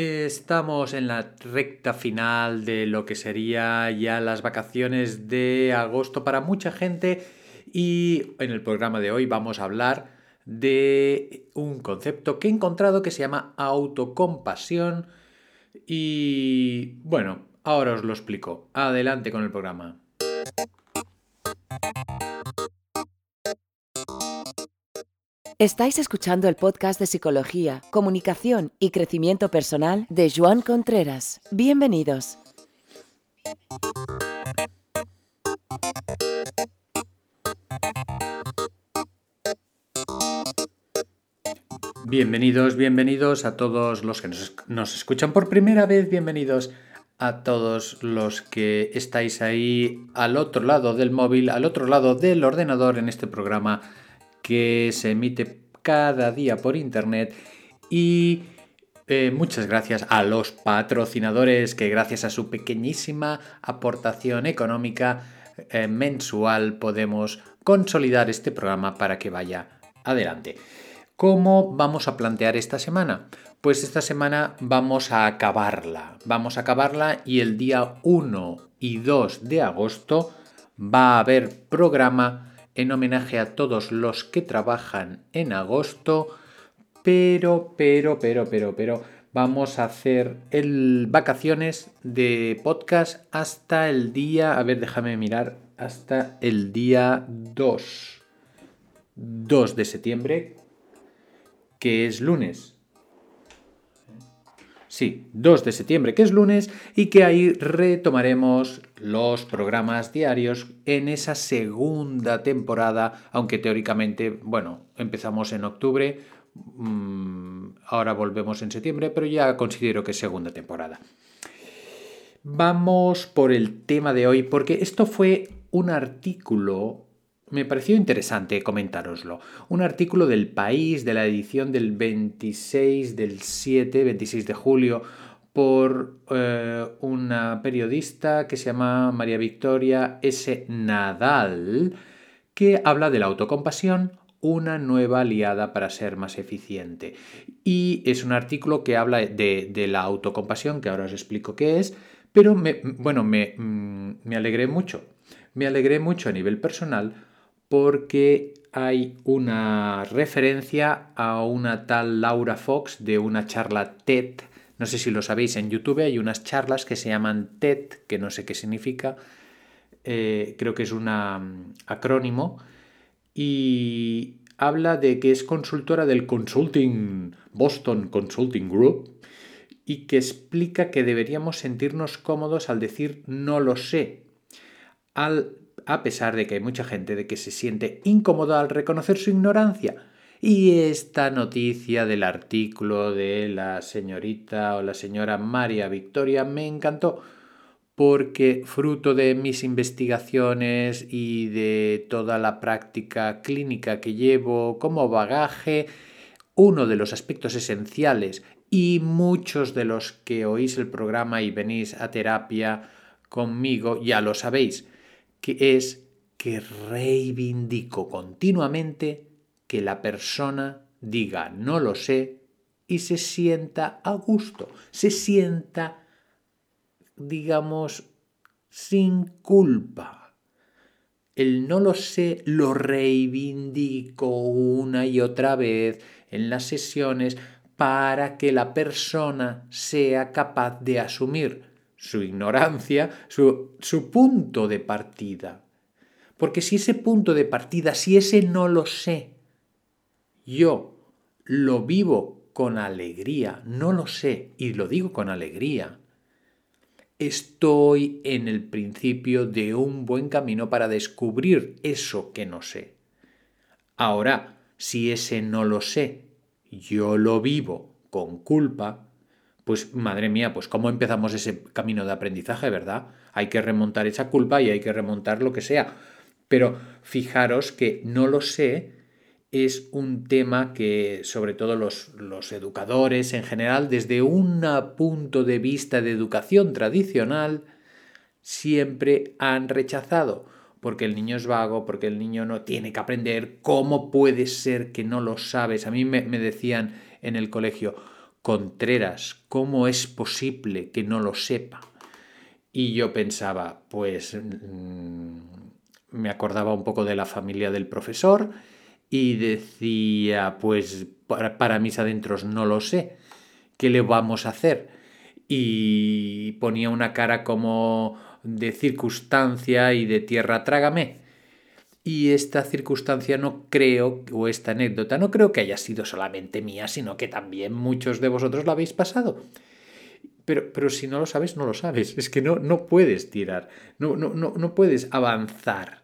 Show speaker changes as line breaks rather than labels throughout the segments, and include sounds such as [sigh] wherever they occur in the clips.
Estamos en la recta final de lo que sería ya las vacaciones de agosto para mucha gente y en el programa de hoy vamos a hablar de un concepto que he encontrado que se llama autocompasión y bueno, ahora os lo explico. Adelante con el programa.
Estáis escuchando el podcast de Psicología, Comunicación y Crecimiento Personal de Joan Contreras. Bienvenidos.
Bienvenidos, bienvenidos a todos los que nos, nos, escuchan por primera vez, bienvenidos a todos los que estáis ahí al otro lado del móvil, al otro lado del ordenador en este programa que se emite cada día por internet y eh, muchas gracias a los patrocinadores que gracias a su pequeñísima aportación económica eh, mensual podemos consolidar este programa para que vaya adelante. ¿Cómo vamos a plantear esta semana? Pues esta semana vamos a acabarla. Vamos a acabarla y el día 1 y 2 de agosto va a haber programa en homenaje a todos los que trabajan en agosto, pero, pero, pero, pero, pero, vamos a hacer el vacaciones de podcast hasta el día, a ver, déjame mirar, hasta el día 2, 2 de septiembre, que es lunes. Sí, 2 de septiembre, que es lunes, y que ahí retomaremos los programas diarios en esa segunda temporada, aunque teóricamente, bueno, empezamos en octubre, mmm, ahora volvemos en septiembre, pero ya considero que es segunda temporada. Vamos por el tema de hoy, porque esto fue un artículo me pareció interesante comentároslo. Un artículo del País de la edición del 26 del 7, 26 de julio, por eh, una periodista que se llama María Victoria S. Nadal, que habla de la autocompasión, una nueva aliada para ser más eficiente. Y es un artículo que habla de, la autocompasión, que ahora os explico qué es, pero bueno, mm, me alegré mucho. Me alegré mucho a nivel personal porque hay una referencia a una tal Laura Fox de una charla TED. No sé si lo sabéis, en YouTube hay unas charlas que se llaman TED, que no sé qué significa, eh, creo que es un mm, acrónimo, y habla de que es consultora del Consulting Boston Consulting Group y que explica que deberíamos sentirnos cómodos al decir no lo sé, al a pesar de que hay mucha gente de que se siente incómoda al reconocer su ignorancia. Y esta noticia del artículo de la señorita o la señora María Victoria me encantó porque fruto de mis investigaciones y de toda la práctica clínica que llevo como bagaje, uno de los aspectos esenciales y muchos de los que oís el programa y venís a terapia conmigo ya lo sabéis que es que reivindico continuamente que la persona diga no lo sé y se sienta a gusto, se sienta, digamos, sin culpa. El no lo sé lo reivindico una y otra vez en las sesiones para que la persona sea capaz de asumir su ignorancia, su, su punto de partida. Porque si ese punto de partida, si ese no lo sé, yo lo vivo con alegría, no lo sé, y lo digo con alegría, estoy en el principio de un buen camino para descubrir eso que no sé. Ahora, si ese no lo sé, yo lo vivo con culpa, pues madre mía, pues cómo empezamos ese camino de aprendizaje, ¿verdad? Hay que remontar esa culpa y hay que remontar lo que sea. Pero fijaros que no lo sé es un tema que sobre todo los, educadores en general, desde un punto de vista de educación tradicional, siempre han rechazado porque el niño es vago, porque el niño no tiene que aprender, ¿cómo puede ser que no lo sabes? A mí me decían en el colegio, Contreras, ¿cómo es posible que no lo sepa? Y yo pensaba, pues mm, me acordaba un poco de la familia del profesor y decía, pues para, para mis adentros no lo sé, ¿qué le vamos a hacer? Y ponía una cara como de circunstancia y de tierra trágame. Y esta circunstancia no creo, o esta anécdota, no creo que haya sido solamente mía, sino que también muchos de vosotros la habéis pasado. Pero, pero si no lo sabes, no lo sabes. Es que no, no puedes tirar, no, no, no, no puedes avanzar,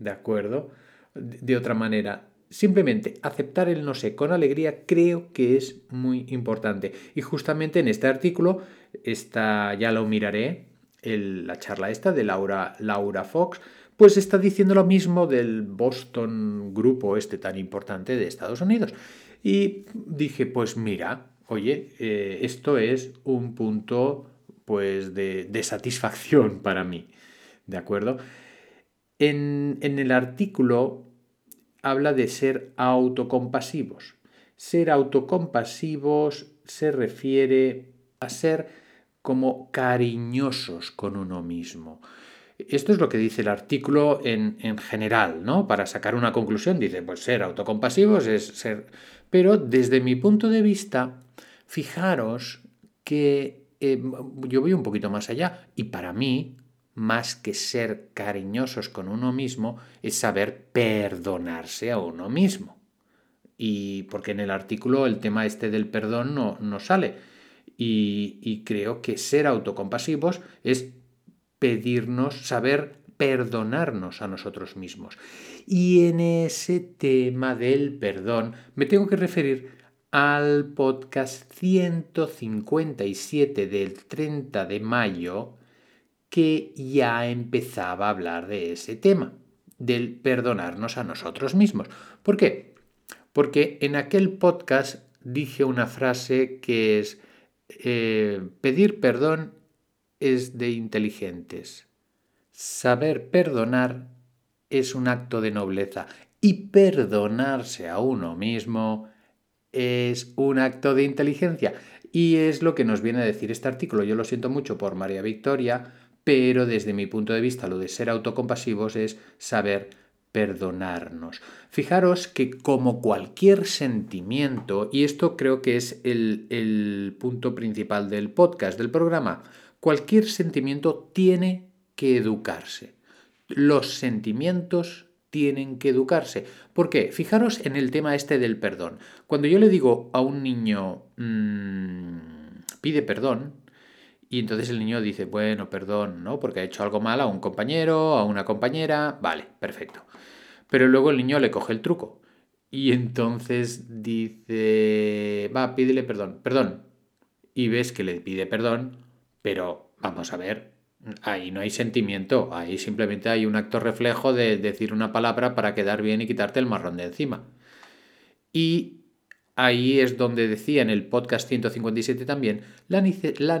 ¿de acuerdo? De, otra manera. Simplemente aceptar el no sé con alegría creo que es muy importante. Y justamente en este artículo, esta, ya lo miraré, el, la charla esta de Laura, Laura Fox, pues está diciendo lo mismo del Boston Grupo este tan importante de Estados Unidos. Y dije, pues mira, oye, eh, esto es un punto pues de, satisfacción [laughs] para mí, ¿de acuerdo? En, en el artículo habla de ser autocompasivos. Ser autocompasivos se refiere a ser como cariñosos con uno mismo. Esto es lo que dice el artículo en, en, general, ¿no? Para sacar una conclusión, dice, pues ser autocompasivos es ser... Pero desde mi punto de vista, fijaros que eh, yo voy un poquito más allá y para mí, más que ser cariñosos con uno mismo, es saber perdonarse a uno mismo. Y porque en el artículo el tema este del perdón no, no sale. Y, y creo que ser autocompasivos es pedirnos, saber perdonarnos a nosotros mismos. Y en ese tema del perdón me tengo que referir al podcast 157 del 30 de mayo que ya empezaba a hablar de ese tema, del perdonarnos a nosotros mismos. ¿Por qué? Porque en aquel podcast dije una frase que es eh, pedir perdón es de inteligentes. Saber perdonar es un acto de nobleza y perdonarse a uno mismo es un acto de inteligencia. Y es lo que nos viene a decir este artículo. Yo lo siento mucho por María Victoria, pero desde mi punto de vista lo de ser autocompasivos es saber perdonarnos. Fijaros que como cualquier sentimiento, y esto creo que es el, el punto principal del podcast, del programa, Cualquier sentimiento tiene que educarse. Los sentimientos tienen que educarse. ¿Por qué? Fijaros en el tema este del perdón. Cuando yo le digo a un niño, mmm, pide perdón, y entonces el niño dice, bueno, perdón, ¿no? Porque ha hecho algo mal a un compañero, a una compañera, vale, perfecto. Pero luego el niño le coge el truco. Y entonces dice, va, pídele perdón, perdón. Y ves que le pide perdón, pero vamos a ver, ahí no hay sentimiento, ahí simplemente hay un acto reflejo de decir una palabra para quedar bien y quitarte el marrón de encima. Y ahí es donde decía en el podcast 157 también la,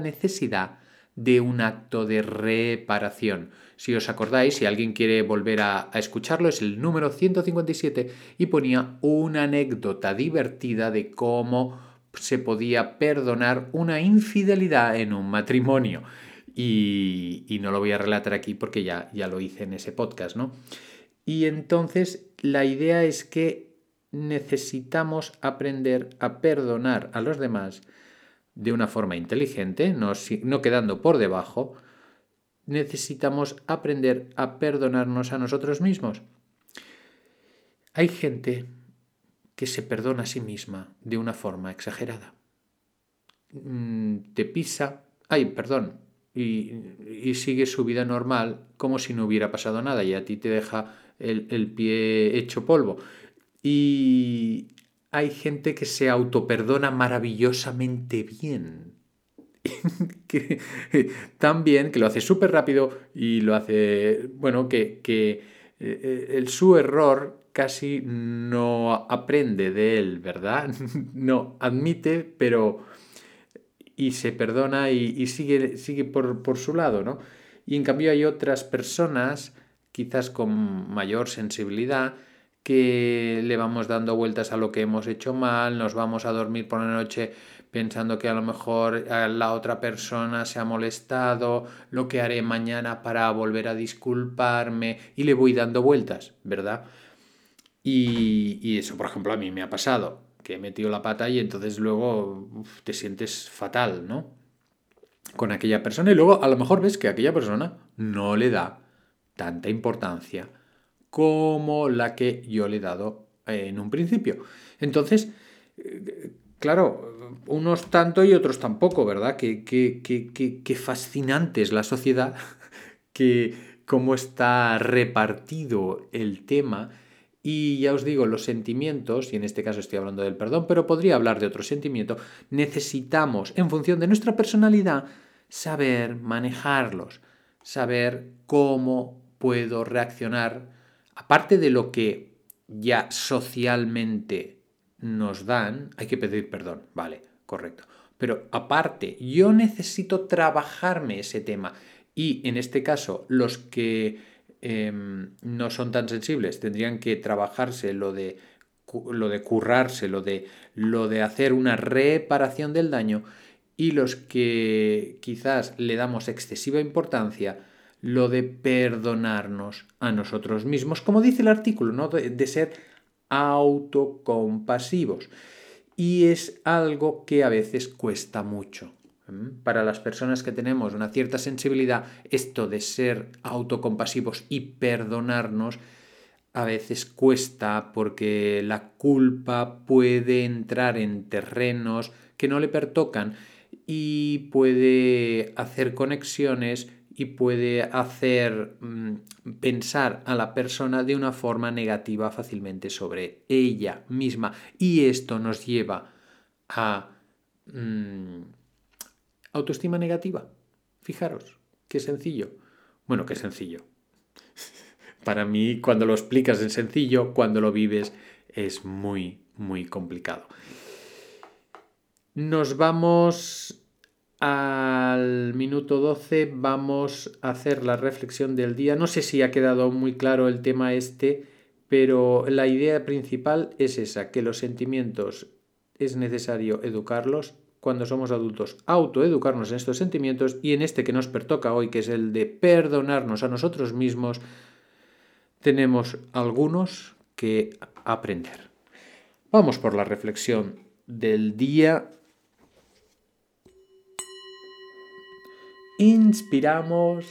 necesidad de un acto de reparación. Si os acordáis, si alguien quiere volver a, a, escucharlo, es el número 157 y ponía una anécdota divertida de cómo se podía perdonar una infidelidad en un matrimonio. Y, no lo voy a relatar aquí porque ya, ya lo hice en ese podcast, ¿no? Y entonces la idea es que necesitamos aprender a perdonar a los demás de una forma inteligente, no quedando por debajo. Necesitamos aprender a perdonarnos a nosotros mismos. Hay gente que se perdona a sí misma de una forma exagerada. Mm, te pisa, ay, perdón, y, sigue su vida normal como si no hubiera pasado nada y a ti te deja el, pie hecho polvo. Y hay gente que se autoperdona maravillosamente bien. [laughs] que, tan bien que lo hace súper rápido y lo hace, bueno, que, que eh, el, su error casi no aprende de él, ¿verdad? [laughs] No admite, pero y se perdona y, sigue, sigue por, por, su lado, ¿no? Y en cambio hay otras personas, quizás con mayor sensibilidad, que le vamos dando vueltas a lo que hemos hecho mal, nos vamos a dormir por la noche pensando que a lo mejor eh, la otra persona se ha molestado, lo que haré mañana para volver a disculparme y le voy dando vueltas, ¿verdad? Y, eso, por ejemplo, a mí me ha pasado, que he metido la pata y entonces luego te sientes fatal, ¿no? Con aquella persona y luego a lo mejor ves que aquella persona no le da tanta importancia como la que yo le he dado en un principio. Entonces, eh, claro, unos tanto y otros tampoco, ¿verdad? Qué, qué, fascinante es la sociedad, [laughs] que cómo está repartido el tema. Y ya os digo, los sentimientos, y en este caso estoy hablando del perdón, pero podría hablar de otro sentimiento, necesitamos, en función de nuestra personalidad, saber manejarlos, saber cómo puedo reaccionar, aparte de lo que ya socialmente nos dan, hay que pedir perdón, vale, correcto. Pero aparte, yo necesito trabajarme ese tema. Y en este caso, los que em, no son tan sensibles tendrían que trabajarse lo de, lo de currarse, lo de, lo de hacer una reparación del daño. Y los que quizás le damos excesiva importancia, lo de perdonarnos a nosotros mismos, como dice el artículo, ¿no? de ser autocompasivos. Y es algo que a veces cuesta mucho. Para las personas que tenemos una cierta sensibilidad, esto de ser autocompasivos y perdonarnos a veces cuesta porque la culpa puede entrar en terrenos que no le pertocan y puede hacer conexiones y puede hacer mm, pensar a la persona de una forma negativa fácilmente sobre ella misma. Y esto nos lleva a mm, autoestima negativa. Fijaros, qué sencillo. Bueno, qué sencillo. Para mí, cuando lo explicas en sencillo, cuando lo vives, es muy, muy complicado. Nos vamos al minuto 12 vamos a hacer la reflexión del día. No sé si ha quedado muy claro el tema este, pero la idea principal es esa, que los sentimientos es necesario educarlos cuando somos adultos, autoeducarnos en estos sentimientos y en este que nos pertoca hoy, que es el de perdonarnos a nosotros mismos, tenemos algunos que aprender. Vamos por la reflexión del día. Inspiramos,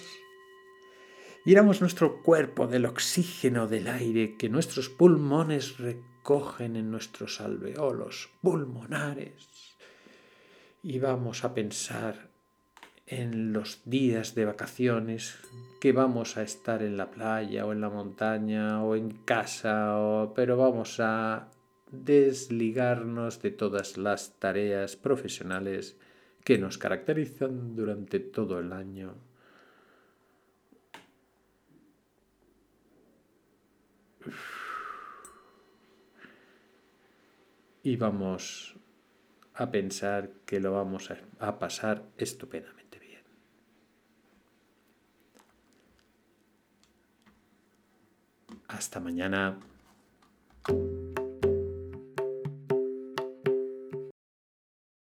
llenamos nuestro cuerpo del oxígeno del aire que nuestros pulmones recogen en nuestros alveolos pulmonares y vamos a pensar en los días de vacaciones que vamos a estar en la playa o en la montaña o en casa, o, pero vamos a desligarnos de todas las tareas profesionales que nos caracterizan durante todo el año. Y vamos a pensar que lo vamos a, pasar estupendamente bien. Hasta mañana.